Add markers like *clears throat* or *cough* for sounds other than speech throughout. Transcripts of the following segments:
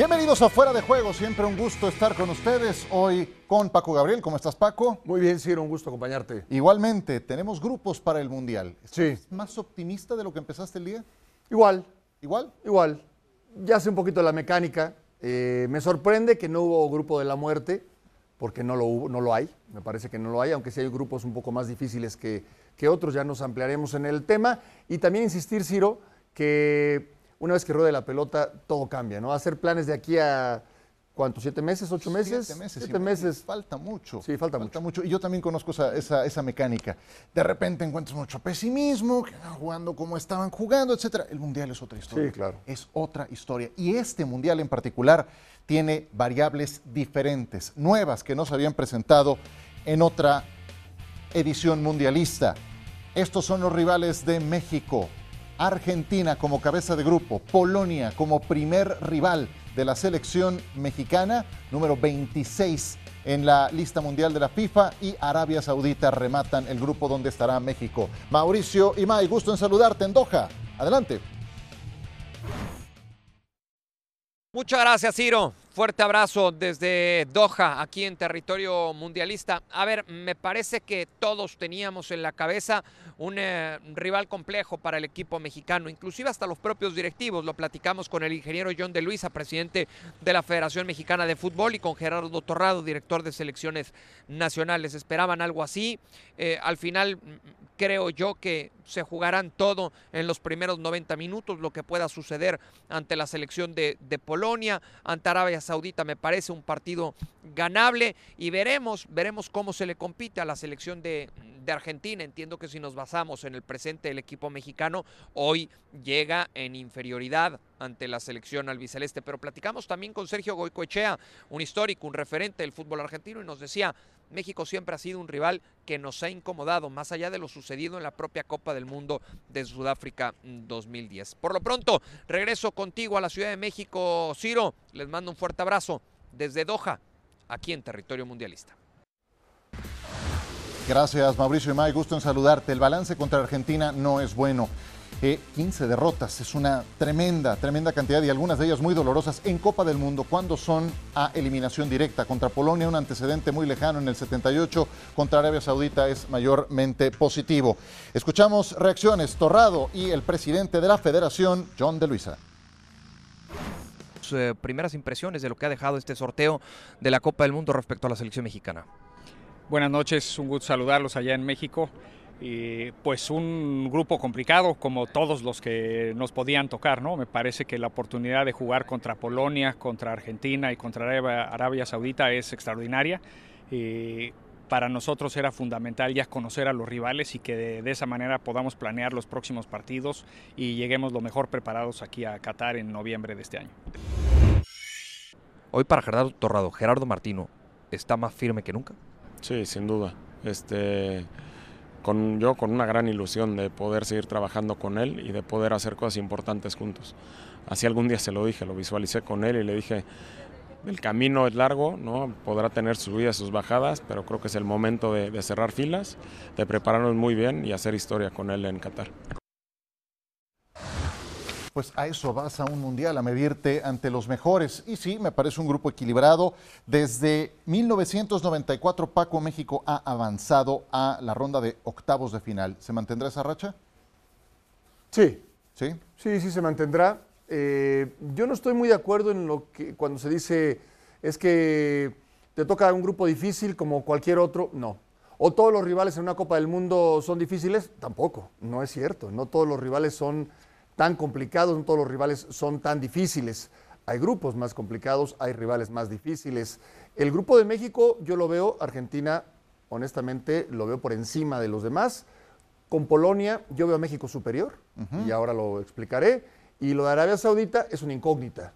Bienvenidos a Fuera de Juego, siempre un gusto estar con ustedes. Hoy con Paco Gabriel, ¿cómo estás Paco? Muy bien, Ciro, un gusto acompañarte. Igualmente, tenemos grupos para el Mundial. Sí. ¿Estás más optimista de lo que empezaste el día? Igual, ¿Igual? igual. Ya sé un poquito la mecánica. Eh, me sorprende que no hubo grupo de la muerte, porque no lo, hubo, no lo hay. Me parece que no lo hay, aunque sí hay grupos un poco más difíciles que, que otros. Ya nos ampliaremos en el tema. Y también insistir, Ciro, que una vez que ruede la pelota, todo cambia, ¿no? Hacer planes de aquí a, ¿cuántos? ¿Siete meses? ¿Ocho meses? Siete meses. Siete meses. Falta mucho. Sí, falta mucho. Y yo también conozco esa, esa, esa mecánica. De repente encuentras mucho pesimismo, que van jugando como estaban jugando, etcétera. El Mundial es otra historia. Sí, claro. Es otra historia. Y este Mundial en particular tiene variables diferentes, nuevas que no se habían presentado en otra edición mundialista. Estos son los rivales de México. Argentina como cabeza de grupo, Polonia como primer rival de la selección mexicana, número 26 en la lista mundial de la FIFA y Arabia Saudita rematan el grupo donde estará México. Mauricio Imay, gusto en saludarte en Doha. Adelante. Muchas gracias, Ciro. Fuerte abrazo desde Doha, aquí en territorio mundialista. A ver, me parece que todos teníamos en la cabeza un eh, rival complejo para el equipo mexicano, inclusive hasta los propios directivos. Lo platicamos con el ingeniero John de Luisa, presidente de la Federación Mexicana de Fútbol, y con Gerardo Torrado, director de selecciones nacionales. Esperaban algo así. Eh, al final, creo yo que se jugarán todo en los primeros 90 minutos, lo que pueda suceder ante la selección de, de Polonia, ante Arabia Saudita me parece un partido ganable y veremos, veremos cómo se le compite a la selección de, de, Argentina. Entiendo que si nos basamos en el presente del equipo mexicano, hoy llega en inferioridad ante la selección albiceleste. Pero platicamos también con Sergio Goicoechea, un histórico, un referente del fútbol argentino, y nos decía, México siempre ha sido un rival que nos ha incomodado, más allá de lo sucedido en la propia Copa del Mundo de Sudáfrica 2010. Por lo pronto, regreso contigo a la Ciudad de México, Ciro. Les mando un fuerte abrazo desde Doha, aquí en territorio mundialista. Gracias, Mauricio Imay. Gusto en saludarte. El balance contra Argentina no es bueno. Eh, 15 derrotas, es una tremenda, tremenda cantidad y algunas de ellas muy dolorosas en Copa del Mundo cuando son a eliminación directa. Contra Polonia un antecedente muy lejano en el 78, contra Arabia Saudita es mayormente positivo. Escuchamos reacciones, Torrado y el presidente de la federación, John de Luisa. Eh, primeras impresiones de lo que ha dejado este sorteo de la Copa del Mundo respecto a la selección mexicana. Buenas noches, un gusto saludarlos allá en México. Y pues un grupo complicado como todos los que nos podían tocar, ¿no? Me parece que la oportunidad de jugar contra Polonia, contra Argentina y contra Arabia, Arabia Saudita es extraordinaria. Y para nosotros era fundamental ya conocer a los rivales y que de, de, esa manera podamos planear los próximos partidos y lleguemos lo mejor preparados aquí a Qatar en noviembre de este año. Hoy para Gerardo Torrado, Gerardo Martino, ¿está más firme que nunca? Sí, sin duda. Este, con, yo con una gran ilusión de poder seguir trabajando con él y de poder hacer cosas importantes juntos. Así algún día se lo dije, lo visualicé con él y le dije, el camino es largo, ¿no? podrá tener subidas, sus bajadas, pero creo que es el momento de, de cerrar filas, de prepararnos muy bien y hacer historia con él en Qatar pues a eso vas a un mundial, a medirte ante los mejores. Y sí, me parece un grupo equilibrado. Desde 1994, Paco México ha avanzado a la ronda de octavos de final. ¿Se mantendrá esa racha? Sí. ¿Sí? Sí, sí se mantendrá. Eh, yo no estoy muy de acuerdo en lo que cuando se dice es que te toca un grupo difícil como cualquier otro. No. ¿O todos los rivales en una Copa del Mundo son difíciles? Tampoco. No es cierto. No todos los rivales son tan complicados, no todos los rivales son tan difíciles. Hay grupos más complicados, hay rivales más difíciles. El grupo de México, yo lo veo, Argentina, honestamente, lo veo por encima de los demás. Con Polonia, yo veo a México superior, uh -huh. y ahora lo explicaré. Y lo de Arabia Saudita es una incógnita.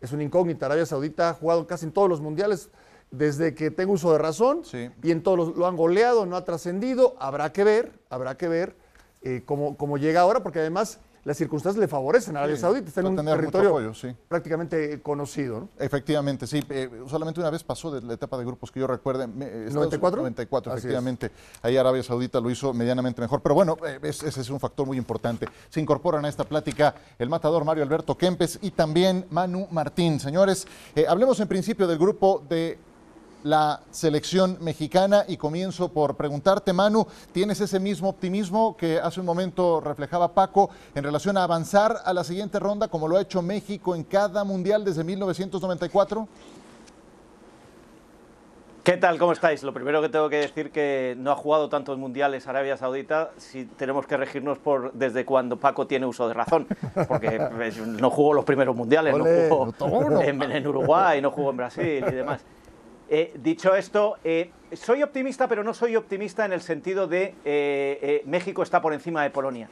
Es una incógnita. Arabia Saudita ha jugado casi en todos los mundiales desde que tengo uso de razón, sí. y en todos los, lo han goleado, no ha trascendido. Habrá que ver, habrá que ver eh, cómo, cómo llega ahora, porque además las circunstancias le favorecen a Arabia Sí, Saudita, está en un territorio apoyo, sí. prácticamente conocido. ¿no? Efectivamente, sí. eh, solamente una vez pasó de la etapa de grupos que yo recuerde. me- eh, Estados- 94? 94, Así es. efectivamente. Ahí Arabia Saudita lo hizo medianamente mejor. Pero bueno, eh, es- ese es un factor muy importante. Se incorporan a esta plática el matador Mario Alberto Kempes y también Manu Martín. Señores, eh, hablemos en principio del grupo de la selección mexicana y comienzo por preguntarte, Manu, ¿tienes ese mismo optimismo que hace un momento reflejaba Paco en relación a avanzar a la siguiente ronda como lo ha hecho México en cada mundial desde 1994? ¿Qué tal? ¿Cómo estáis? Lo primero que tengo que decir que no ha jugado tantos mundiales Arabia Saudita si tenemos que regirnos por desde cuando Paco tiene uso de razón, porque pues, no jugó los primeros mundiales, no jugó en, en Uruguay, no jugó en Brasil y demás. Eh, dicho esto, eh, soy optimista, pero no soy optimista en el sentido de eh, eh, México está por encima de Polonia.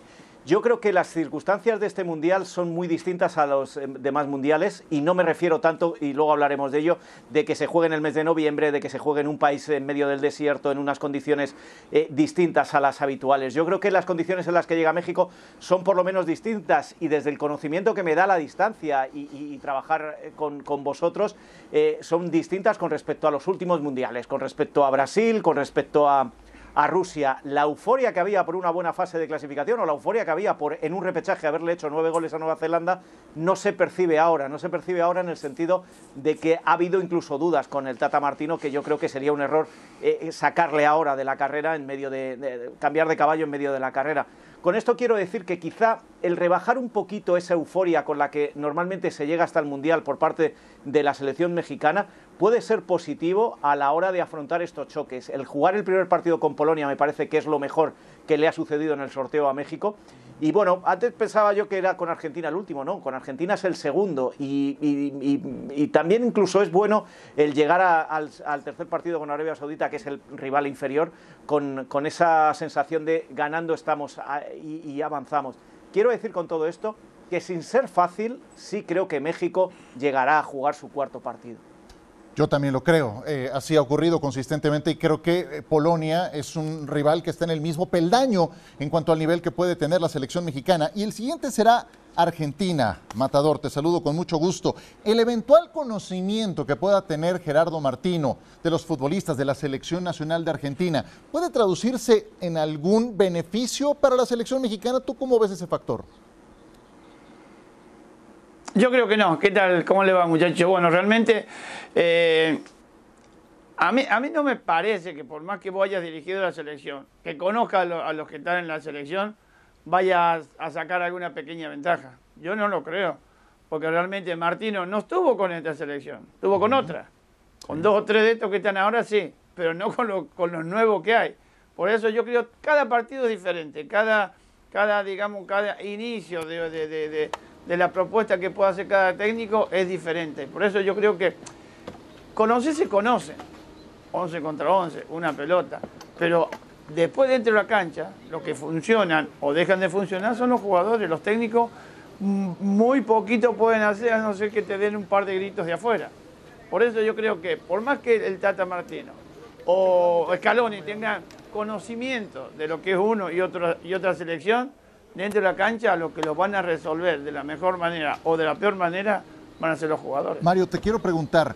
Yo creo que las circunstancias de este mundial son muy distintas a los eh, demás mundiales y no me refiero tanto, y luego hablaremos de ello, de que se juegue en el mes de noviembre, de que se juegue en un país en medio del desierto, en unas condiciones eh, distintas a las habituales. Yo creo que las condiciones en las que llega México son por lo menos distintas y desde el conocimiento que me da la distancia y, trabajar eh, con, con vosotros eh, son distintas con respecto a los últimos mundiales, con respecto a Brasil, con respecto a a Rusia, la euforia que había por una buena fase de clasificación o la euforia que había por en un repechaje haberle hecho nueve goles a Nueva Zelanda no se percibe ahora, no se percibe ahora en el sentido de que ha habido incluso dudas con el Tata Martino que yo creo que sería un error eh, sacarle ahora de la carrera en medio de- cambiar de caballo en medio de la carrera. Con esto quiero decir que quizá el rebajar un poquito esa euforia con la que normalmente se llega hasta el Mundial por parte de la selección mexicana puede ser positivo a la hora de afrontar estos choques. El jugar el primer partido con Polonia me parece que es lo mejor que le ha sucedido en el sorteo a México. Y bueno, antes pensaba yo que era con Argentina el último, ¿no? Con Argentina es el segundo. Y, también incluso es bueno el llegar al, tercer partido con Arabia Saudita, que es el rival inferior, con, esa sensación de ganando estamos y avanzamos. Quiero decir con todo esto que sin ser fácil, sí creo que México llegará a jugar su cuarto partido. Yo también lo creo. Eh, así ha ocurrido consistentemente y creo que eh, Polonia es un rival que está en el mismo peldaño en cuanto al nivel que puede tener la selección mexicana. Y el siguiente será Argentina. Matador, te saludo con mucho gusto. El eventual conocimiento que pueda tener Gerardo Martino de los futbolistas de la Selección Nacional de Argentina, ¿puede traducirse en algún beneficio para la selección mexicana? ¿Tú cómo ves ese factor? Yo creo que no. ¿Qué tal? ¿Cómo le va, muchachos? Bueno, realmente eh, a, mí, a mí no me parece que por más que vos hayas dirigido la selección, que conozca a, lo- a los que están en la selección, vayas a sacar alguna pequeña ventaja. Yo no lo creo. Porque realmente Martino no estuvo con esta selección, estuvo con otra. Con dos o tres de estos que están ahora sí, pero no con, lo- con los nuevos que hay. Por eso yo creo que cada partido es diferente, cada, cada digamos, cada inicio de, de- de- de- de la propuesta que pueda hacer cada técnico es diferente. Por eso yo creo que conocer se conoce, 11 contra 11, una pelota, pero después dentro de la cancha, los que funcionan o dejan de funcionar son los jugadores, los técnicos mm, muy poquito pueden hacer a no ser que te den un par de gritos de afuera. Por eso yo creo que por más que el Tata Martino o Scaloni tengan conocimiento de lo que es uno y, otro, y otra selección, dentro de la cancha lo que lo van a resolver de la mejor manera o de la peor manera van a ser los jugadores. Mario, te quiero preguntar,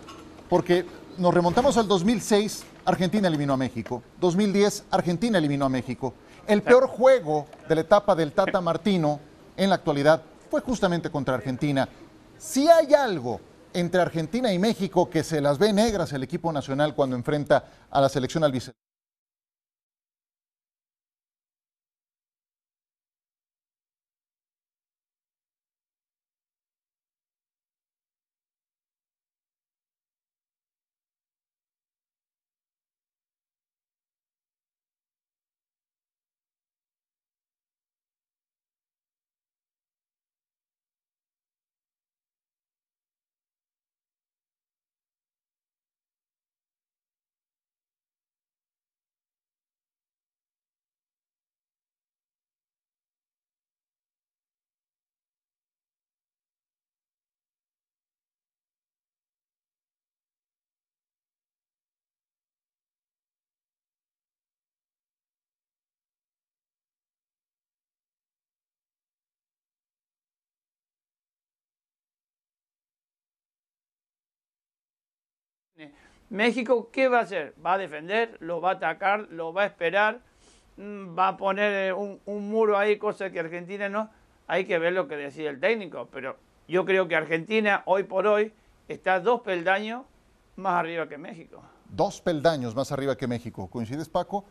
porque nos remontamos al 2006, Argentina eliminó a México. 2010, Argentina eliminó a México. El peor juego de la etapa del Tata Martino en la actualidad fue justamente contra Argentina. Si hay algo entre Argentina y México que se las ve negras el equipo nacional cuando enfrenta a la selección albiceleste. México, ¿qué va a hacer? Va a defender, lo va a atacar, lo va a esperar, mm, va a poner eh, un, un muro ahí, cosa que Argentina no. Hay que ver lo que decide el técnico, pero yo creo que Argentina hoy por hoy está dos peldaños más arriba que México. Dos peldaños más arriba que México. ¿Coincides, Paco?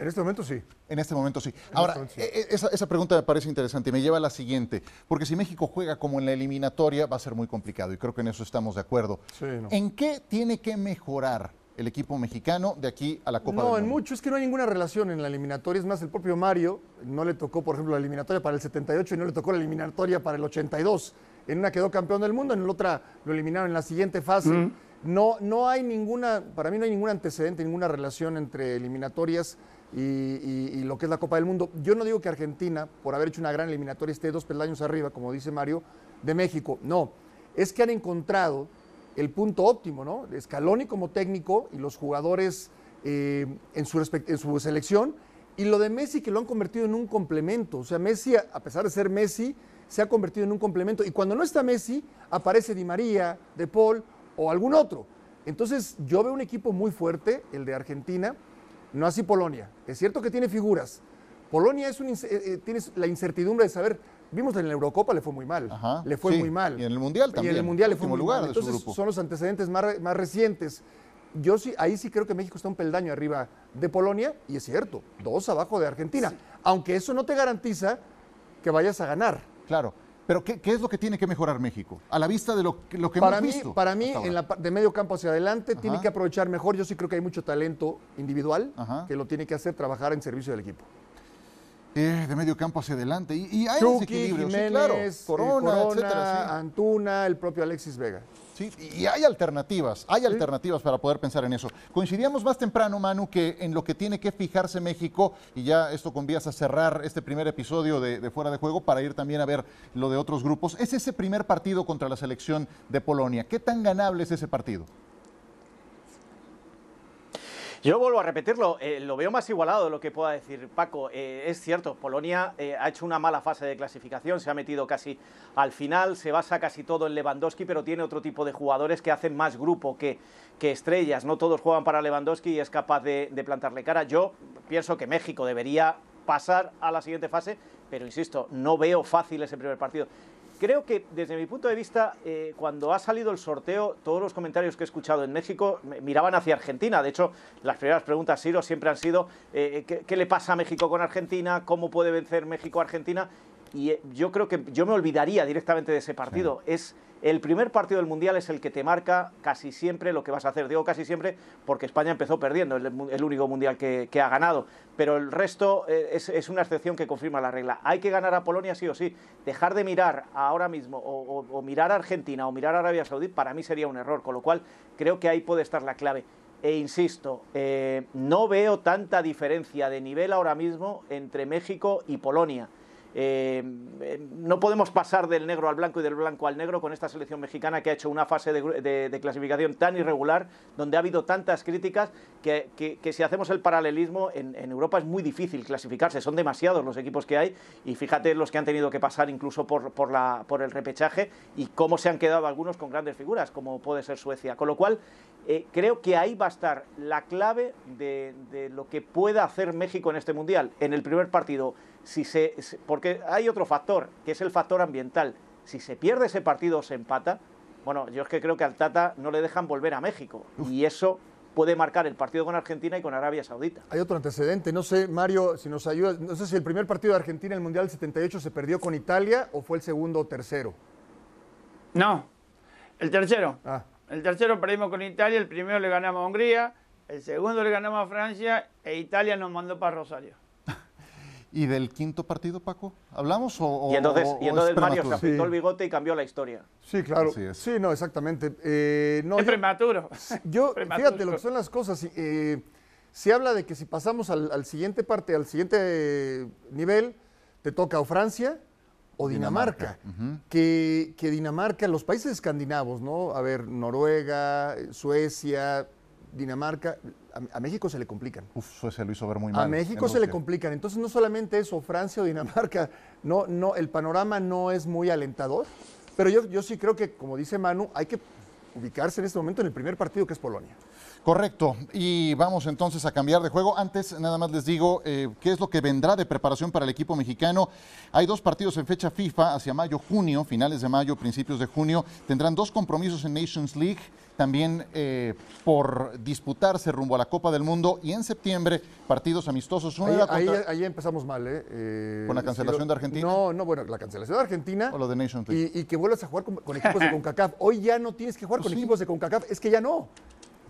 En este momento sí. En este momento sí. Ahora, momento sí. e- e- esa, esa pregunta me parece interesante y me lleva a la siguiente, porque si México juega como en la eliminatoria va a ser muy complicado y creo que en eso estamos de acuerdo. Sí, no. ¿En qué tiene que mejorar el equipo mexicano de aquí a la Copa No, del en Mundo? mucho, es que no hay ninguna relación en la eliminatoria. Es más, el propio Mario no le tocó, por ejemplo, la eliminatoria para el 78 y no le tocó la eliminatoria para el 82. En una quedó campeón del mundo, en la otra lo eliminaron en la siguiente fase. No, no hay ninguna, para mí no hay ningún antecedente, ninguna relación entre eliminatorias y, lo que es la Copa del Mundo. Yo no digo que Argentina, por haber hecho una gran eliminatoria, esté dos peldaños arriba, como dice Mario, de México. No, es que han encontrado el punto óptimo, ¿no? Scaloni como técnico y los jugadores eh, en, su en su selección. Y lo de Messi que lo han convertido en un complemento. O sea, Messi, a pesar de ser Messi, se ha convertido en un complemento. Y cuando no está Messi, aparece Di María, De Paul o algún otro. Entonces, yo veo un equipo muy fuerte, el de Argentina, no así Polonia. Es cierto que tiene figuras. Polonia es un, eh, eh, tienes la incertidumbre de saber. Vimos en la Eurocopa le fue muy mal. Ajá, le fue sí, muy mal. y en el Mundial Y también, en el Mundial le fue muy lugar mal. Entonces, grupo. son los antecedentes más, más recientes. Yo sí, ahí sí creo que México está un peldaño arriba de Polonia, y es cierto, dos abajo de Argentina. Aunque eso no te garantiza que vayas a ganar. Claro. Pero ¿qué, qué es lo que tiene que mejorar México? A la vista de lo, que- lo que para hemos mí, visto. para mí en la, de medio campo hacia adelante, tiene que aprovechar mejor. Yo sí creo que hay mucho talento individual Ajá. que lo tiene que hacer trabajar en servicio del equipo. Eh, de medio campo hacia adelante. Y, y hay Chucky, sí, Jiménez, claro. eh, Corona, Corona, etcétera, sí. Antuna, el propio Alexis Vega. Sí, y hay alternativas, hay alternativas para poder pensar en eso. Coincidíamos más temprano, Manu, que en lo que tiene que fijarse México, y ya esto con vías a cerrar este primer episodio de, de Fuera de Juego para ir también a ver lo de otros grupos, es ese primer partido contra la selección de Polonia. ¿Qué tan ganable es ese partido? Yo vuelvo a repetirlo, eh, lo veo más igualado de lo que pueda decir Paco. Eh, es cierto, Polonia eh, ha hecho una mala fase de clasificación, se ha metido casi al final, se basa casi todo en Lewandowski, pero tiene otro tipo de jugadores que hacen más grupo que, que estrellas. No todos juegan para Lewandowski y es capaz de, de plantarle cara. Yo pienso que México debería pasar a la siguiente fase, pero insisto, no veo fácil ese primer partido. Creo que desde mi punto de vista, eh, cuando ha salido el sorteo, todos los comentarios que he escuchado en México miraban hacia Argentina. De hecho, las primeras preguntas, Siro, siempre han sido eh, ¿qué, qué le pasa a México con Argentina? ¿Cómo puede vencer México a Argentina? Y eh, yo creo que yo me olvidaría directamente de ese partido. Es el primer partido del Mundial es el que te marca casi siempre lo que vas a hacer. Digo casi siempre porque España empezó perdiendo, el, el único Mundial que, ha ganado. Pero el resto eh, es, una excepción que confirma la regla. Hay que ganar a Polonia sí o sí. Dejar de mirar ahora mismo o mirar a Argentina o mirar a Arabia Saudí para mí sería un error. Con lo cual creo que ahí puede estar la clave. E insisto, eh, no veo tanta diferencia de nivel ahora mismo entre México y Polonia. Eh, eh, no podemos pasar del negro al blanco y del blanco al negro con esta selección mexicana que ha hecho una fase de, clasificación tan irregular, donde ha habido tantas críticas, que, si hacemos el paralelismo, en, en Europa es muy difícil clasificarse, son demasiados los equipos que hay, y fíjate los que han tenido que pasar incluso por, por, la, por el repechaje, y cómo se han quedado algunos con grandes figuras, como puede ser Suecia. Con lo cual, eh, creo que ahí va a estar la clave de, de lo que pueda hacer México en este Mundial. En el primer partido, si se, porque hay otro factor, que es el factor ambiental. Si se pierde ese partido o se empata, bueno, yo es que creo que al Tata no le dejan volver a México. Y eso puede marcar el partido con Argentina y con Arabia Saudita. Hay otro antecedente, no sé, Mario, si nos ayudas, no sé si el primer partido de Argentina en el Mundial del 78 se perdió con Italia o fue el segundo o tercero. No, el tercero. Ah, El tercero perdimos con Italia, el primero le ganamos a Hungría, el segundo le ganamos a Francia e Italia nos mandó para Rosario. ¿Y del quinto partido, Paco? ¿Hablamos o, Y entonces, o- y entonces es Mario se Sí. el bigote y cambió la historia. sí, claro. Sí, no, exactamente. Eh, no, es yo- prematuro. Yo, *laughs* Prematuro. fíjate lo que son las cosas. eh, se habla de que si pasamos al, al siguiente parte, al siguiente nivel, te toca o Francia o Dinamarca. que, que Dinamarca, los países escandinavos, ¿no? A ver, Noruega, Suecia, Dinamarca, a, a México se le complican. Uf, Suecia lo hizo ver muy mal. A México se le complican. Entonces, no solamente eso, Francia o Dinamarca, *laughs* no, no, el panorama no es muy alentador. Pero yo, yo sí creo que, como dice Manu, hay que ubicarse en este momento en el primer partido que es Polonia. Correcto. Y vamos entonces a cambiar de juego. Antes, nada más les digo eh, qué es lo que vendrá de preparación para el equipo mexicano. Hay dos partidos en fecha FIFA hacia mayo, junio, finales de mayo, principios de junio. Tendrán dos compromisos en Nations League, también eh, por disputarse rumbo a la Copa del Mundo. Y en septiembre, partidos amistosos. Uno Ahí, ahí- empezamos mal, ¿eh? Eh, ¿Con la cancelación de Argentina? No, no, bueno, la cancelación de Argentina. o lo de Nations League. Y, y que vuelvas a jugar con, con equipos de *laughs* CONCACAF. Hoy ya no tienes que jugar Pues con sí. equipos de CONCACAF. Es que ya no.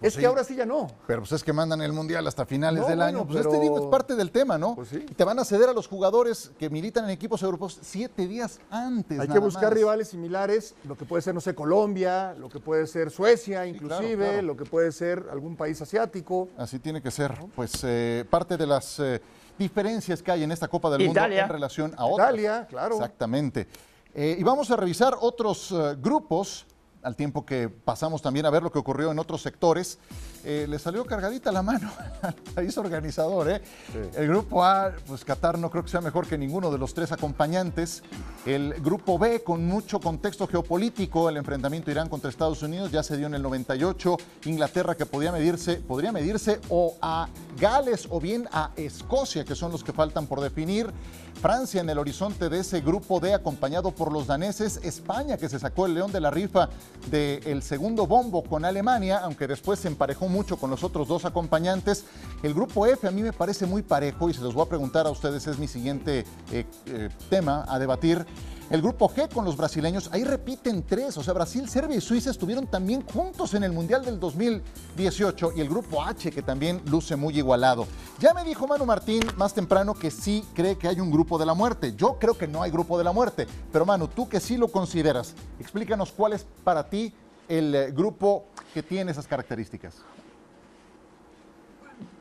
Es sí. que ahora sí ya no. Pero pues es que mandan el Mundial hasta finales No, del bueno, año. Pues pero- este digo, es parte del tema, ¿no? Pues sí. Y te van a ceder a los jugadores que militan en equipos europeos siete días antes. Hay que buscar más. rivales similares, lo que puede ser, no sé, Colombia, lo que puede ser Suecia, inclusive, claro, claro. lo que puede ser algún país asiático. Así tiene que ser. Pues eh, parte de las eh, diferencias que hay en esta Copa del Italia. Mundo en relación a otras. Italia, claro. Exactamente. Eh, y vamos a revisar otros eh, grupos, al tiempo que pasamos también a ver lo que ocurrió en otros sectores. Eh, le salió cargadita la mano *laughs* al país organizador. ¿eh? El grupo A, pues Qatar no creo que sea mejor que ninguno de los tres acompañantes. El grupo B, con mucho contexto geopolítico, el enfrentamiento Irán contra Estados Unidos ya se dio en el 98. Inglaterra que podía medirse, podría medirse o a Gales o bien a Escocia, que son los que faltan por definir. Francia en el horizonte de ese grupo D acompañado por los daneses, España que se sacó el león de la rifa del segundo bombo con Alemania, aunque después se emparejó mucho con los otros dos acompañantes. El grupo F a mí me parece muy parejo y se los voy a preguntar a ustedes, es mi siguiente eh, eh, tema a debatir. El grupo G con los brasileños, ahí repiten tres, o sea, Brasil, Serbia y Suiza estuvieron también juntos en el Mundial del 2018 y el grupo H que también luce muy igualado. Ya me dijo Manu Martín más temprano que sí cree que hay un grupo de la muerte. Yo creo que no hay grupo de la muerte, pero Manu, tú que sí lo consideras, explícanos cuál es para ti el eh, grupo que tiene esas características.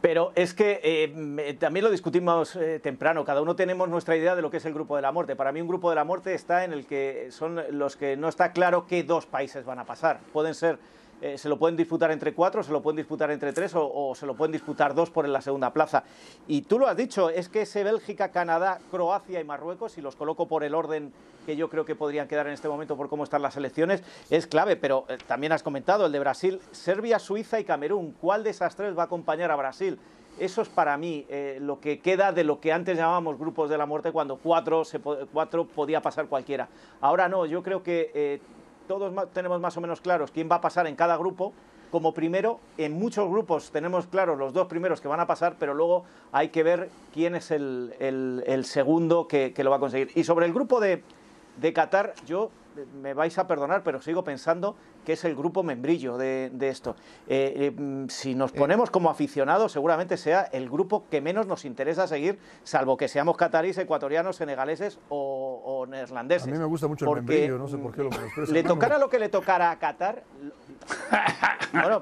Pero es que eh, también lo discutimos eh, temprano, cada uno tenemos nuestra idea de lo que es el grupo de la muerte. Para mí un grupo de la muerte está en el que son los que no está claro qué dos países van a pasar. Pueden ser, eh, se lo pueden disputar entre cuatro, se lo pueden disputar entre tres o, se lo pueden disputar dos por en la segunda plaza. Y tú lo has dicho, es que ese Bélgica, Canadá, Croacia y Marruecos, si los coloco por el orden que yo creo que podrían quedar en este momento por cómo están las elecciones, es clave. Pero eh, también has comentado el de Brasil, Serbia, Suiza y Camerún. ¿Cuál de esas tres va a acompañar a Brasil? Eso es para mí eh, lo que queda de lo que antes llamábamos grupos de la muerte, cuando cuatro, cuatro podía pasar cualquiera. Ahora no, yo creo que todos tenemos más o menos claros quién va a pasar en cada grupo. Como primero, en muchos grupos tenemos claros los dos primeros que van a pasar, pero luego hay que ver quién es el, segundo que lo va a conseguir. Y sobre el grupo de, de Qatar, yo eh, me vais a perdonar, pero sigo pensando que es el grupo membrillo de, de esto. Eh, eh, mm, si nos ponemos como aficionados, seguramente sea el grupo que menos nos interesa seguir, salvo que seamos catarís, ecuatorianos, senegaleses o, o neerlandeses. A mí me gusta mucho el membrillo, no sé por qué lo menosprecio. Le tocara lo que le tocara a Qatar. Bueno,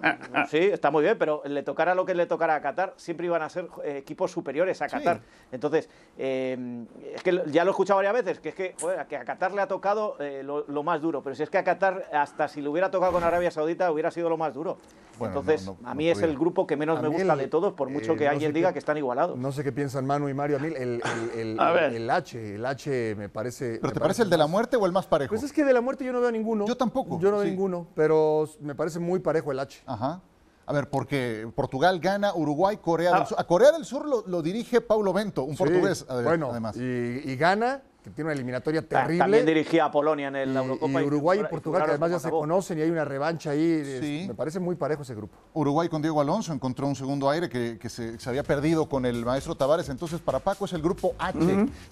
sí, está muy bien, pero le tocara lo que le tocara a Qatar, siempre iban a ser eh, equipos superiores a Qatar. Entonces, eh, es que ya lo he escuchado varias veces, que es que, joder, que a Qatar le ha tocado eh, lo, lo más duro, pero si es que a Qatar, hasta si le hubiera tocado con Arabia Saudita, hubiera sido lo más duro. Bueno, Entonces, no, no, a no mí es el grupo que menos A me gusta el- de todos, por mucho eh, que no alguien diga que están igualados. No sé qué piensan Manu y Mario. A mí el, el- el- A ver. el H, el H me parece... ¿Pero me te parece el de la muerte o el más parejo? Pues es que de la muerte yo no veo ninguno. Yo tampoco, Yo no veo sí. ninguno, pero me parece muy parejo el H. Ajá. A ver, porque Portugal gana, Uruguay, Corea Ah. del Sur. A Corea del Sur lo, lo dirige Paulo Bento, un Sí, portugués, Bueno, además. Y, y gana, que tiene una eliminatoria terrible. También dirigía a Polonia en y, el Eurocopa. y Uruguay y Portugal, que además ya se conocen y hay una revancha ahí. es- Sí. Me parece muy parejo ese grupo. Uruguay con Diego Alonso encontró un segundo aire que, que se, se había perdido con el maestro Tavares. Entonces, para Paco es el grupo H,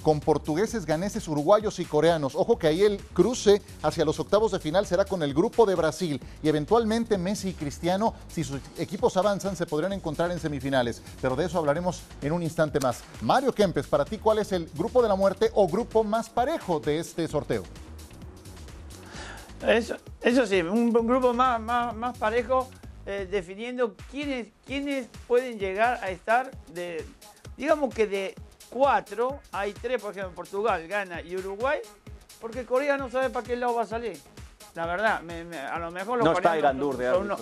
con portugueses, ganeses, uruguayos y coreanos. Ojo que ahí el cruce hacia los octavos de final será con el grupo de Brasil. Y eventualmente Messi y Cristiano, si sus equipos avanzan, se podrían encontrar en semifinales. Pero de eso hablaremos en un instante más. Mario Kempes, para ti, ¿cuál es el grupo de la muerte o grupo más parejo de este sorteo? Eso, eso sí, un, un grupo más, más, más parejo, eh, definiendo quiénes, quiénes pueden llegar a estar de. Digamos que de cuatro, hay tres, por ejemplo, Portugal, Ghana y Uruguay, porque Corea no sabe para qué lado va a salir. La verdad, me- me- a lo mejor los No está Irandur de unos-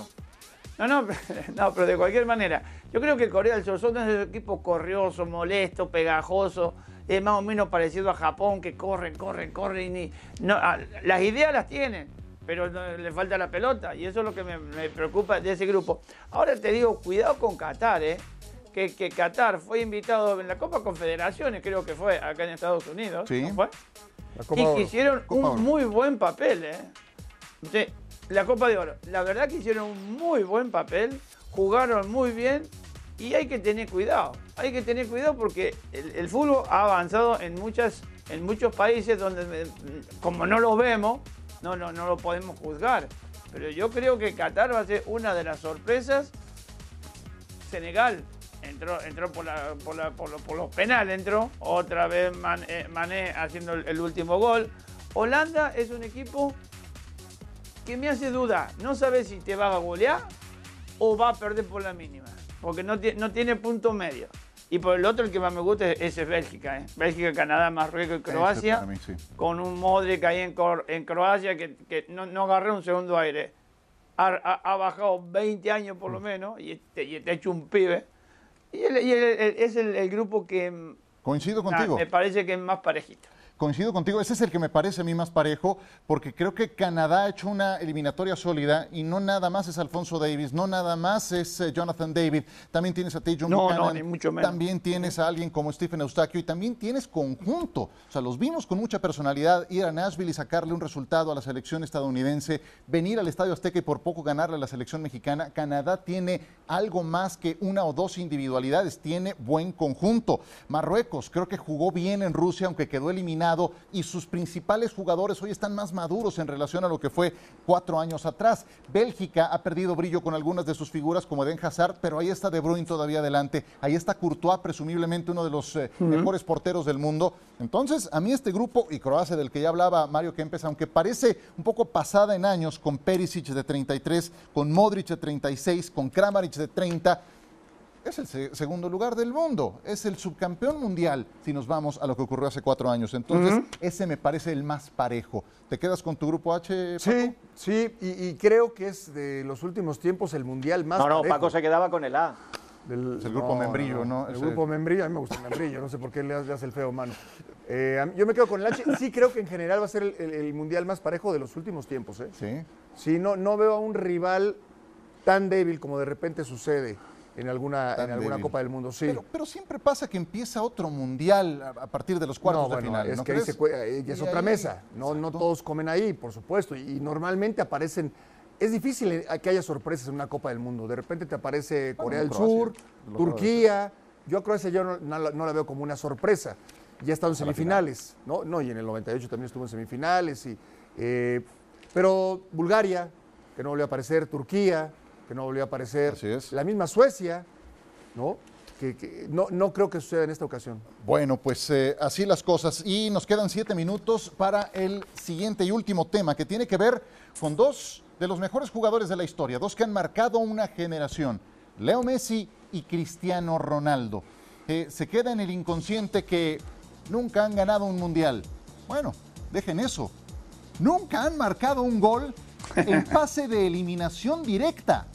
No, no, *laughs* no, pero de cualquier manera. Yo creo que Corea del Sur son de esos equipos corriosos, molestos, pegajosos, es más o menos parecido a Japón, que corren, corren, corren y no, las ideas las tienen, pero no- le falta la pelota y eso es lo que me, me preocupa de ese grupo. Ahora te digo, cuidado con Qatar, ¿eh? Que, que Qatar fue invitado en la Copa Confederaciones, creo que fue acá en Estados Unidos. Sí. ¿no fue? La Copa y Oro. que hicieron Copa Oro. un muy buen papel, ¿eh? Sí, la Copa de Oro. La verdad que hicieron un muy buen papel, jugaron muy bien y hay que tener cuidado. Hay que tener cuidado porque el, fútbol ha avanzado en, muchas, en muchos países donde, como no lo vemos, no, no, no lo podemos juzgar. Pero yo creo que Qatar va a ser una de las sorpresas. Senegal entró, entró por, los penales, entró. Otra vez eh, Mané haciendo el, el último gol. Holanda es un equipo que me hace duda. No sabe si te va a golear o va a perder por la mínima. Porque no, no tiene punto medio. Y por el otro, el que más me gusta es, es Bélgica. ¿eh? Bélgica, Canadá, Marruecos y Croacia. para mí, sí. Con un Modric ahí en, Croacia que, que no, no agarré un segundo aire. Ha, ha- ha bajado 20 años por lo menos y te, y te ha hecho un pibe. Y, él- es el, el grupo que mm, Coincido nah, contigo. me parece que es más parejito. Coincido contigo, ese es el que me parece a mí más parejo, porque creo que Canadá ha hecho una eliminatoria sólida y no nada más es Alfonso Davis, no nada más es eh, Jonathan David, también tienes a Tejon No, Buchanan, no, ni mucho menos. también tienes a alguien como Stephen Eustaquio y también tienes conjunto, o sea, los vimos con mucha personalidad ir a Nashville y sacarle un resultado a la selección estadounidense, venir al Estadio Azteca y por poco ganarle a la selección mexicana, Canadá tiene algo más que una o dos individualidades, tiene buen conjunto. Marruecos creo que jugó bien en Rusia, aunque quedó eliminado, y sus principales jugadores hoy están más maduros en relación a lo que fue cuatro años atrás. Bélgica ha perdido brillo con algunas de sus figuras, como Eden Hazard, pero ahí está De Bruyne todavía adelante, ahí está Courtois, presumiblemente uno de los eh, mejores porteros del mundo. Entonces, a mí este grupo, y Croacia, del que ya hablaba Mario Kempes, aunque parece un poco pasada en años, con Perisic de 33, con Modric de 36, con Kramaric de 30, es el se- segundo lugar del mundo, es el subcampeón mundial si nos vamos a lo que ocurrió hace cuatro años. Entonces, ese me parece el más parejo. ¿Te quedas con tu grupo H? Paco? Sí, sí, y, y creo que es de los últimos tiempos el mundial más No, no, parejo. Paco se quedaba con el A. Del, Es el grupo Membrillo, ¿no? El Ese- grupo Membrillo, a mí me gusta el Membrillo, no sé por qué le hace le hace el feo mano. Eh, yo me quedo con el H. Sí creo que en general va a ser el, el- el mundial más parejo de los últimos tiempos. ¿eh? Sí. Sí, no, no veo a un rival tan débil como de repente sucede en alguna, en alguna. Copa del Mundo. Sí. Pero, pero siempre pasa que empieza otro mundial a, a partir de los cuartos no, de bueno, final. es ¿no que ahí se es Y otra ahí- mesa. No, no todos comen ahí, por supuesto. Y, y normalmente aparecen. Es difícil eh, que haya sorpresas en una Copa del Mundo. De repente te aparece Corea del Croacia, Sur, Turquía. Yo a Croacia yo no, no la- no la veo como una sorpresa. Ya ha estado en semifinales, ¿no? No, y en el 98 también estuvo en semifinales. Y, eh, pero Bulgaria, que no volvió a aparecer, Turquía, que no volvió a aparecer. Así es. La misma Suecia, ¿no? Que, que no, no creo que suceda en esta ocasión. Bueno, pues eh, así las cosas. Y nos quedan siete minutos para el siguiente y último tema, que tiene que ver con dos de los mejores jugadores de la historia, dos que han marcado una generación, Leo Messi y Cristiano Ronaldo. Eh, se queda en el inconsciente que nunca han ganado un mundial. Bueno, dejen eso. Nunca han marcado un gol en fase de eliminación directa.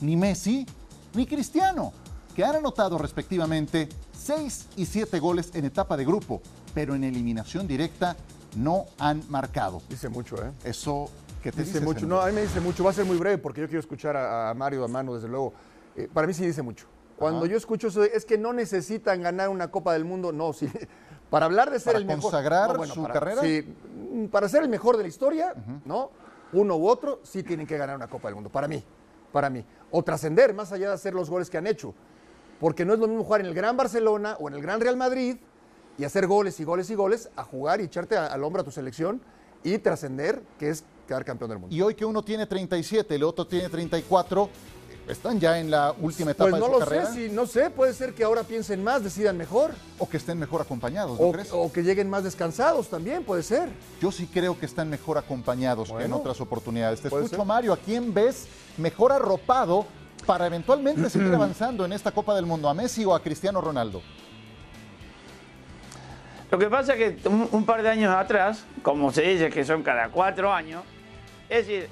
Ni Messi ni Cristiano, que han anotado respectivamente 6 y 7 goles en etapa de grupo, pero en eliminación directa no han marcado. Dice mucho, ¿eh? Eso que te Dice mucho. No, a mí me dice mucho. Va a ser muy breve porque yo quiero escuchar a, a Mario, a Mano, desde luego. Eh, para mí sí dice mucho. Cuando yo escucho eso, es que no necesitan ganar una Copa del Mundo. No, sí. *laughs* Para hablar de ser ¿Para el mejor. consagrar no, su para- carrera? Sí, para ser el mejor de la historia, ¿no? Uno u otro sí tienen que ganar una Copa del Mundo. Para mí. Para mí. O trascender más allá de hacer los goles que han hecho. Porque no es lo mismo jugar en el Gran Barcelona o en el Gran Real Madrid y hacer goles y goles y goles a jugar y echarte al hombro a tu selección y trascender, que es quedar campeón del mundo. Y hoy que uno tiene 37, el otro tiene 34, están ya en la última etapa Pues no de su lo carrera. sé, si, no sé, puede ser que ahora piensen más, decidan mejor, O que estén mejor acompañados, ¿no o, crees? o que lleguen más descansados también, puede ser. Yo sí creo que están mejor acompañados que en otras oportunidades. Te escucho, ser. Mario. ¿A quién ves mejor arropado para eventualmente seguir *clears throat* avanzando en esta Copa del Mundo? ¿A Messi o a Cristiano Ronaldo? Lo que pasa es que un, un par de años atrás, como se dice que son cada cuatro años, es decir,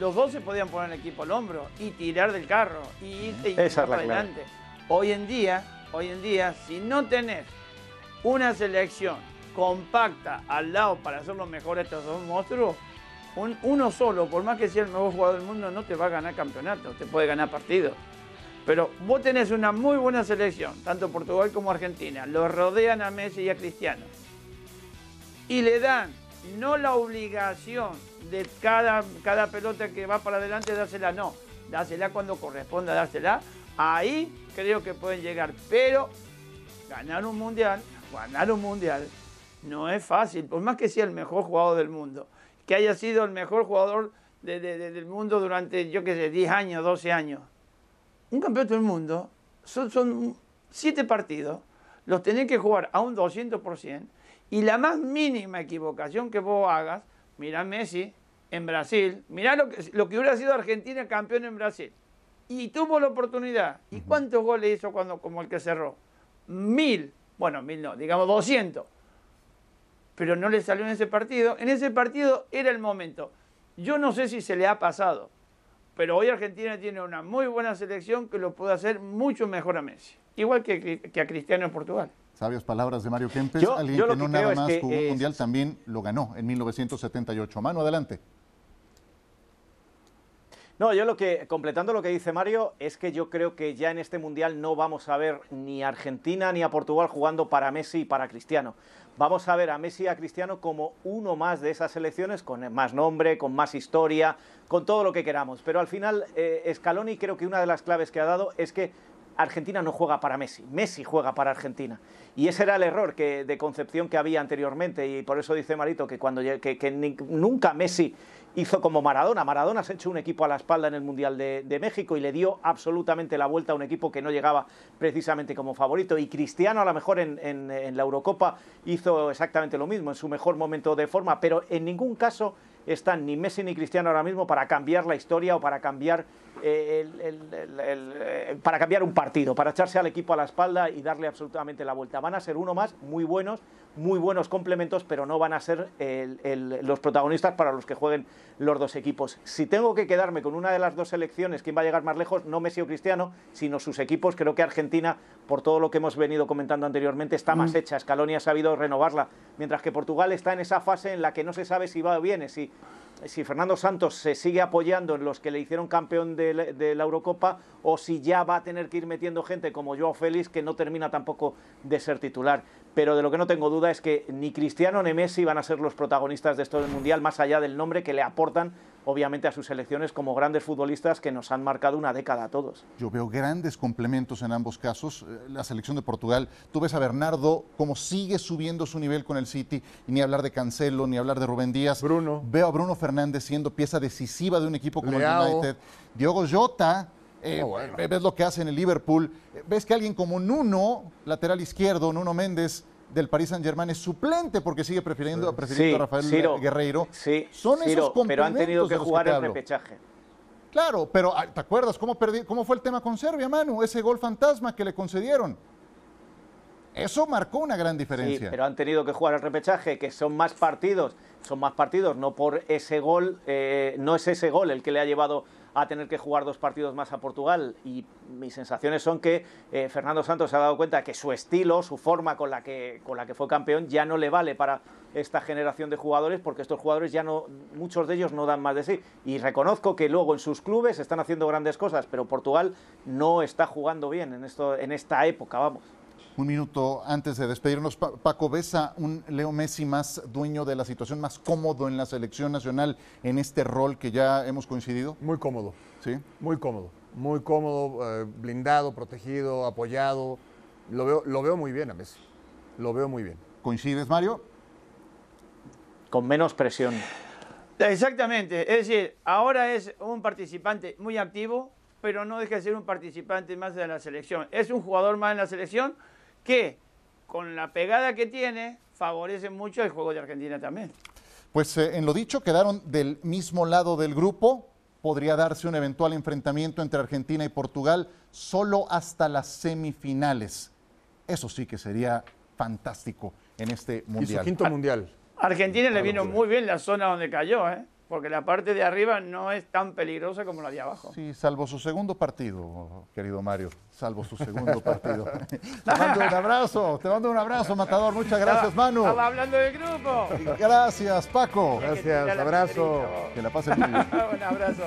los dos se podían poner el equipo al hombro y tirar del carro y irte y Esa la para clave. adelante. Hoy en día, hoy en día, si no tenés una selección compacta al lado para hacer lo mejor estos dos monstruos, Un- uno solo, por más que sea el mejor jugador del mundo, no te va a ganar campeonato, te puede ganar partidos. Pero vos tenés una muy buena selección, tanto Portugal como Argentina. Los rodean a Messi y a Cristiano. Y le dan no la obligación de cada, cada pelota que va para adelante dársela, no. Dásela cuando corresponda dársela. Ahí creo que pueden llegar. Pero ganar un mundial, ganar un mundial, no es fácil. Por más que sea el mejor jugador del mundo, que haya sido el mejor jugador de- de- de- del mundo durante, yo qué sé, 10 años, 12 años. Un campeonato del mundo son, son siete partidos, los tenés que jugar a un 200%, y la más mínima equivocación que vos hagas, mirá Messi en Brasil, mirá lo que, lo que hubiera sido Argentina campeón en Brasil. Y tuvo la oportunidad. ¿Y cuántos goles hizo cuando, como el que cerró? Mil. Bueno, mil no, digamos 200 pero no le salió en ese partido. En ese partido era el momento. Yo no sé si se le ha pasado, pero hoy Argentina tiene una muy buena selección que lo puede hacer mucho mejor a Messi. Igual que, que a Cristiano en Portugal. Sabias palabras de Mario Kempes, Yo- alguien yo que no que nada es más que, jugó un mundial, también lo ganó en 1978. Mano, adelante. No, yo lo que, completando lo que dice Mario, es que yo creo que ya en este Mundial no vamos a ver ni a Argentina ni a Portugal jugando para Messi y para Cristiano. Vamos a ver a Messi y a Cristiano como uno más de esas selecciones, con más nombre, con más historia, con todo lo que queramos. Pero al final, eh, Scaloni creo que una de las claves que ha dado es que Argentina no juega para Messi, Messi juega para Argentina. Y ese era el error que, de concepción que había anteriormente. Y por eso dice Marito que, cuando, que, que nunca Messi hizo como Maradona. Maradona se echó un equipo a la espalda en el Mundial de, México y le dio absolutamente la vuelta a un equipo que no llegaba precisamente como favorito. Y Cristiano a lo mejor en, la Eurocopa hizo exactamente lo mismo, en su mejor momento de forma, pero en ningún caso están ni Messi ni Cristiano ahora mismo para cambiar la historia o para cambiar el- el- el- el, eh, para cambiar un partido, para echarse al equipo a la espalda y darle absolutamente la vuelta. Van a ser uno más, muy buenos, muy buenos complementos, pero no van a ser los protagonistas para los que jueguen los dos equipos. Si tengo que quedarme con una de las dos selecciones, quién va a llegar más lejos, no Messi o Cristiano, sino sus equipos, creo que Argentina, por todo lo que hemos venido comentando anteriormente, está más hecha. Scaloni ha sabido renovarla, mientras que Portugal está en esa fase en la que no se sabe si va o viene, si si Fernando Santos se sigue apoyando en los que le hicieron campeón de, la- Eurocopa o si ya va a tener que ir metiendo gente como Joao Félix que no termina tampoco de ser titular. Pero de lo que no tengo duda es que ni Cristiano ni Messi van a ser los protagonistas de esto del Mundial, más allá del nombre que le aportan, obviamente, a sus selecciones como grandes futbolistas que nos han marcado una década a todos. Yo veo grandes complementos en ambos casos. Eh, La selección de Portugal, tú ves a Bernardo cómo sigue subiendo su nivel con el City, y ni hablar de Cancelo, ni hablar de Rubén Díaz. Bruno. Veo a Bruno Fernández siendo pieza decisiva de un equipo como Leao. el United. Diogo Jota, eh, Oh, bueno. ves lo que hace en el Liverpool. Eh, Ves que alguien como Nuno, lateral izquierdo, Nuno Méndez del Paris Saint Germain es suplente porque sigue prefiriendo, prefiriendo a Rafael Ciro, Guerreiro. Sí, Son Ciro, esos pero han tenido que jugar el repechaje. Claro, pero ah, ¿te acuerdas cómo, perdi- cómo fue el tema con Serbia, Manu? Ese gol fantasma que le concedieron. Eso marcó una gran Sí, diferencia. pero han tenido que jugar el repechaje, que son más partidos, son más partidos, no por ese gol, eh, no es ese gol el que le ha llevado a tener que jugar dos partidos más a Portugal. Y mis sensaciones son que eh, Fernando Santos se ha dado cuenta que su estilo, su forma con la que, con la que fue campeón, ya no le vale para esta generación de jugadores, porque estos jugadores ya no, muchos de ellos no dan más de sí. Y reconozco que luego en sus clubes están haciendo grandes cosas, pero Portugal no está jugando bien en, esto, en esta época, vamos. Un minuto antes de despedirnos, Pa- Paco, ¿ves a un Leo Messi más dueño de la situación, más cómodo en la selección nacional en este rol que ya hemos coincidido? Muy cómodo, Sí. muy cómodo. Muy cómodo, eh, blindado, protegido, apoyado. Lo veo, lo veo muy bien a Messi. Lo veo muy bien. ¿Coincides, Mario? Con menos presión. Exactamente, es decir, ahora es un participante muy activo, pero no deja de ser un participante más de la selección. Es un jugador más en la selección que, con la pegada que tiene, favorece mucho el juego de Argentina también. Pues eh, en lo dicho, quedaron del mismo lado del grupo. Podría darse un eventual enfrentamiento entre Argentina y Portugal solo hasta las semifinales. Eso sí que sería fantástico en este Y su mundial. quinto mundial. Argentina le Ah, vino locura. muy bien la zona donde cayó, ¿eh? Porque la parte de arriba no es tan peligrosa como la de abajo. Sí, salvo su segundo partido, querido Mario, salvo su segundo partido. *laughs* te mando un abrazo, te mando un abrazo, Matador. Muchas gracias, Estaba- Manu. Estaba hablando del grupo. Gracias, Paco. Gracias, abrazo. Que la pasen muy bien. *laughs* un abrazo.